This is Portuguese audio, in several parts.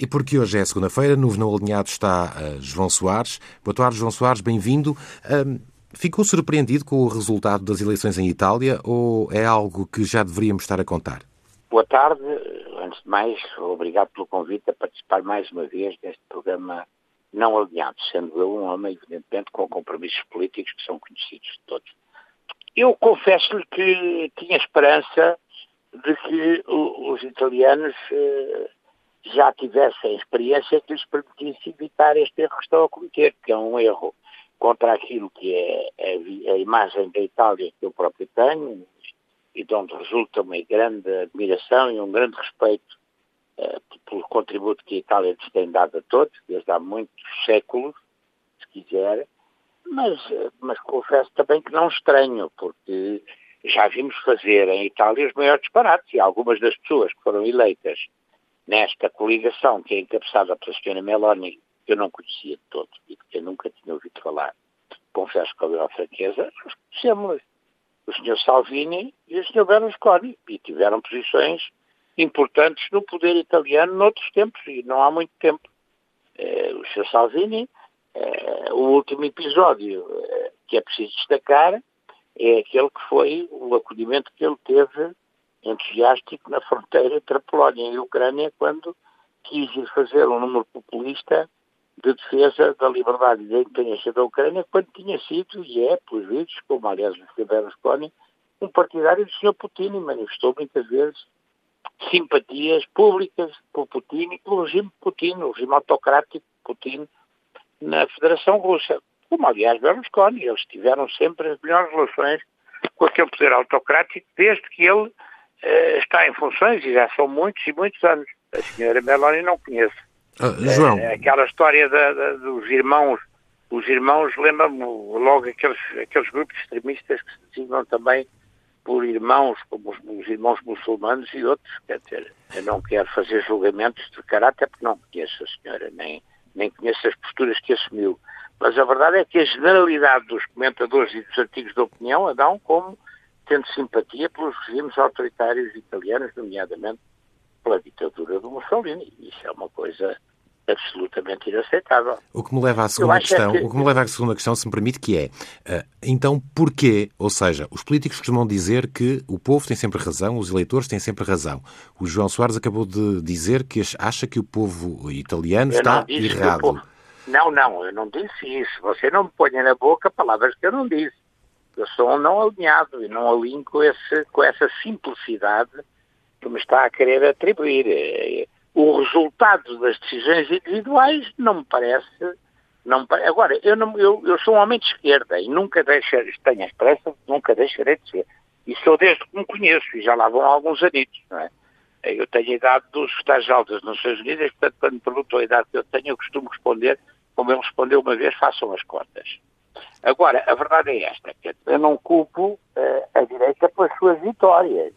E porque hoje é segunda-feira, no Venão Alinhado está uh, João Soares. Boa tarde, João Soares, bem-vindo. Ficou surpreendido com o resultado das eleições em Itália ou é algo que já deveríamos estar a contar? Boa tarde. Antes de mais, obrigado pelo convite a participar mais uma vez deste programa não alinhado, sendo eu um homem, evidentemente, com compromissos políticos que são conhecidos de todos. Eu confesso-lhe que tinha esperança de que os italianos eh, já tivessem experiência que lhes permitisse evitar este erro que estão a cometer, que é um erro contra aquilo que é a, imagem da Itália que eu próprio tenho e de onde resulta uma grande admiração e um grande respeito uh, pelo contributo que a Itália lhes tem dado a todos, desde há muitos séculos, se quiser, mas, eh, mas confesso também que não estranho, porque já vimos fazer em Itália os maiores disparates e algumas das pessoas que foram eleitas nesta coligação que é encabeçada pela senhora Meloni, que eu não conhecia de todo e que eu nunca tinha ouvido falar, confesso com a maior franqueza, conhecemos o senhor Salvini e o senhor Berlusconi e tiveram posições importantes no poder italiano noutros tempos e não há muito tempo. Eh, o senhor Salvini, eh, o último episódio eh, que é preciso destacar é aquele que foi o acolhimento que ele teve entusiástico na fronteira entre a Polónia e a Ucrânia quando quis ir fazer um número populista de defesa da liberdade e da independência da Ucrânia quando tinha sido, e é, pelos vídeos, como aliás o Sr. Berlusconi, um partidário do Sr. Putin e manifestou muitas vezes simpatias públicas por Putin e pelo regime Putin, o regime autocrático Putin na Federação Russa. Como aliás Berlusconi, eles tiveram sempre as melhores relações com aquele poder autocrático desde que ele uh, está em funções e já são muitos e muitos anos. A senhora Meloni não conhece. Ah, João. Uh, aquela história da, da, dos irmãos, os irmãos, lembra-me logo aqueles, aqueles grupos extremistas que se designam também por irmãos, como os, os, irmãos muçulmanos e outros. Quer dizer, eu não quero fazer julgamentos de caráter porque não conheço a senhora, nem, nem conheço as posturas que assumiu. Mas a verdade é que a generalidade dos comentadores e dos artigos de opinião a dão como tendo simpatia pelos regimes autoritários italianos, nomeadamente pela ditadura do Mussolini. Isso é uma coisa absolutamente inaceitável. O que me leva à segunda é questão, é que... o que me leva à segunda questão, se me permite, que é, uh, então porquê? Ou seja, os políticos costumam dizer que o povo tem sempre razão, os eleitores têm sempre razão. O João Soares acabou de dizer que acha que o povo italiano eu está errado. Não, não, eu não disse isso. Você não me ponha na boca palavras que eu não disse. Eu sou um não alinhado e não alinho com, esse, com essa simplicidade que me está a querer atribuir. O resultado das decisões individuais não me parece. Não Agora, eu, não, eu, eu sou um homem de esquerda e nunca deixarei, tenho a expressa, nunca deixarei de ser. E sou desde que me conheço, e já lá vão alguns anitos, não é? Eu tenho a idade dos altos das Nações Unidas, portanto, quando me perguntam a idade que eu tenho, eu costumo responder, como ele respondeu uma vez, façam as contas. Agora, a verdade é esta, que eu não culpo uh, a direita pelas suas vitórias.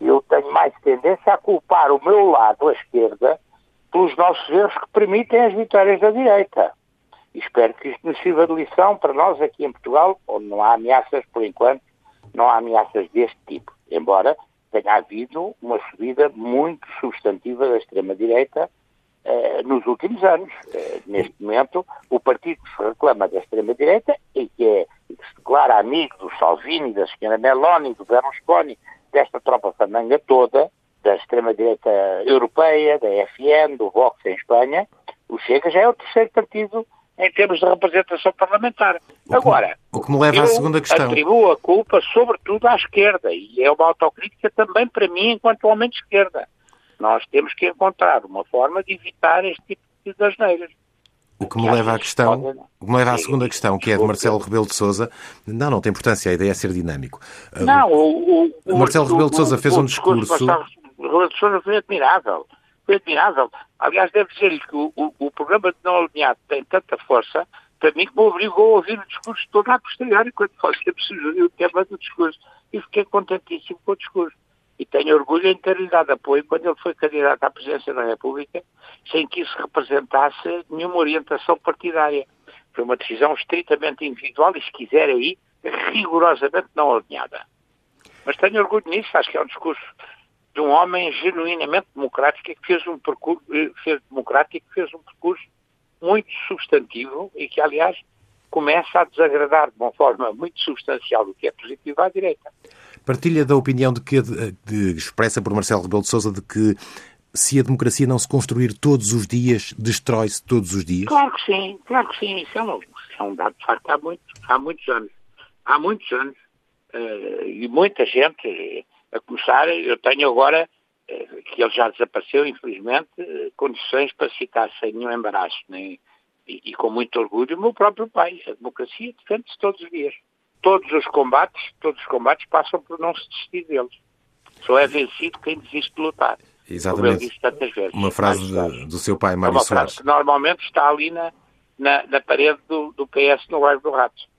Eu tenho mais tendência a culpar o meu lado, a esquerda, pelos nossos erros que permitem as vitórias da direita. E espero que isto nos sirva de lição para nós aqui em Portugal, onde não há ameaças, por enquanto, não há ameaças deste tipo. Embora tenha havido uma subida muito substantiva da extrema-direita nos últimos anos. Eh, neste momento, o partido que se reclama da extrema-direita e que, é, que se declara amigo do Salvini, da senhora Meloni, do Berlusconi, desta tropa famanga toda, da extrema-direita europeia, da FN, do Vox em Espanha, o Chega já é o terceiro partido em termos de representação parlamentar. O que, Agora, o que me leva à segunda questão. atribuo a culpa sobretudo à esquerda e é uma autocrítica também para mim enquanto homem de esquerda. Nós temos que encontrar uma forma de evitar este tipo de asneiras. O que me leva à questão, o que me leva à segunda questão, que é de Marcelo Rebelo de Sousa. Não, não tem importância, a ideia é ser dinâmico. Não, o, o, Marcelo Rebelo de Sousa fez um discurso. O Rebelo de Sousa foi admirável. Foi admirável. Aliás, devo dizer-lhe que o, o, o, programa de não alinhado tem tanta força, para mim, que me obrigou a ouvir o discurso todo a posteriori, quando você sugeriu o tema do discurso. E fiquei contentíssimo com o discurso e tenho orgulho em ter-lhe dado apoio quando ele foi candidato à presidência da República, sem que isso representasse nenhuma orientação partidária. Foi uma decisão estritamente individual e, se quiser aí, rigorosamente não alinhada. Mas tenho orgulho nisso, acho que é um discurso de um homem genuinamente democrático que fez um percurso, eh, democrático, fez um percurso muito substantivo e que, aliás, começa a desagradar de uma forma muito substancial o que é positivo à direita. Partilha da opinião de que de, expressa por Marcelo Rebelo de Sousa de que se a democracia não se construir todos os dias, destrói-se todos os dias? Claro que sim, claro que sim. Isso é um, é um dado de facto há, muito, há muitos anos. Há muitos anos. Uh, e muita gente, a começar, eu tenho agora, uh, que ele já desapareceu, infelizmente, uh, condições para citar sem nenhum embaraço, nem, e, e, com muito orgulho, o meu próprio pai. A democracia defende-se todos os dias. Todos os combates, todos os combates passam por não se desistir deles. Só é vencido quem desiste de lutar. Exatamente. Uma frase de, do seu pai, Mário é uma Soares. que normalmente está ali na, na, na parede do, do, PS no bairro do Rato.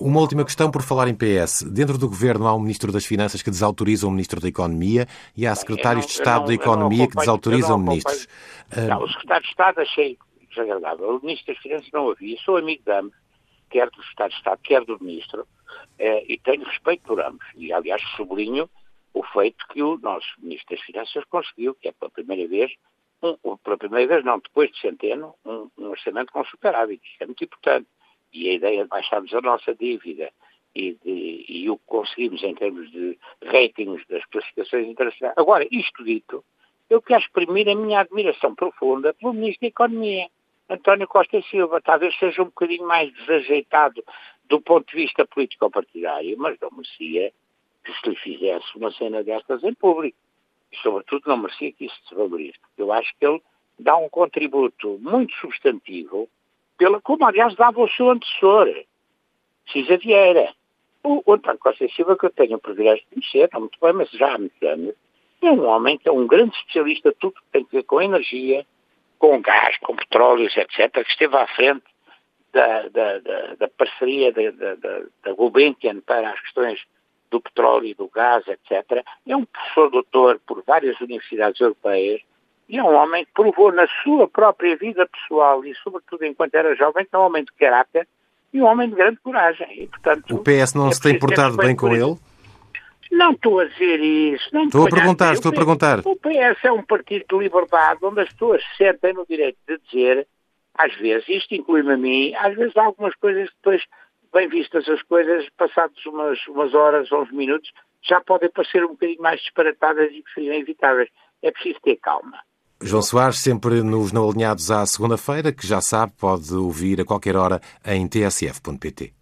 Uma última questão por falar em PS. Dentro do governo há um Ministro das Finanças que desautoriza o Ministro da Economia e há secretários não, de Estado não, da Economia que desautorizam ministros. Não, o secretário de Estado achei desagradável. O Ministro das Finanças não havia. Sou amigo de ambos, quer do Secretário de Estado, quer do Ministro, eh, e tenho respeito por ambos. E, aliás, sublinho o feito que o nosso Ministro das Finanças conseguiu, que é pela primeira vez, um, pela primeira vez não, depois de centeno, um, um orçamento com superávit. Isso é muito importante. E a ideia de baixarmos a nossa dívida e, de, e o que conseguimos em termos de ratings das classificações internacionais. Agora, isto dito, eu quero exprimir a minha admiração profunda pelo Ministro da Economia, António Costa Silva. Talvez seja um bocadinho mais desajeitado do ponto de vista político-partidário, mas não merecia que se lhe fizesse uma cena destas em público. E, sobretudo, não merecia que isso se valorize, eu acho que ele dá um contributo muito substantivo, pela, como, aliás, dava o seu antecessor, Cisa Vieira. O, o António Costa Silva, que eu tenho o privilégio de conhecer, não muito bem, mas já há muitos anos, é um homem que é um grande especialista tudo que tem a ver com energia, com gás, com petróleos, etc., que esteve à frente da, da, da, da parceria da, da, da Gulbenkian para as questões do petróleo e do gás, etc. É um professor doutor por várias universidades europeias e é um homem que provou na sua própria vida pessoal e, sobretudo, enquanto era jovem, que é um homem de caráter e um homem de grande coragem. E, portanto, o PS não é se tem portado bem com ele? Não estou a dizer isso. Não estou a perguntar, estou a perguntar. O PS é um partido de liberdade onde as pessoas se sentem no direito de dizer, às vezes, isto inclui-me a mim, às vezes há algumas coisas que depois bem vistas as coisas, passados umas, umas horas ou uns minutos, já podem parecer um bocadinho mais disparatadas e que seriam evitáveis. É preciso ter calma. João Soares, sempre nos não alinhados à segunda-feira, que já sabe, pode ouvir a qualquer hora em tsf.pt.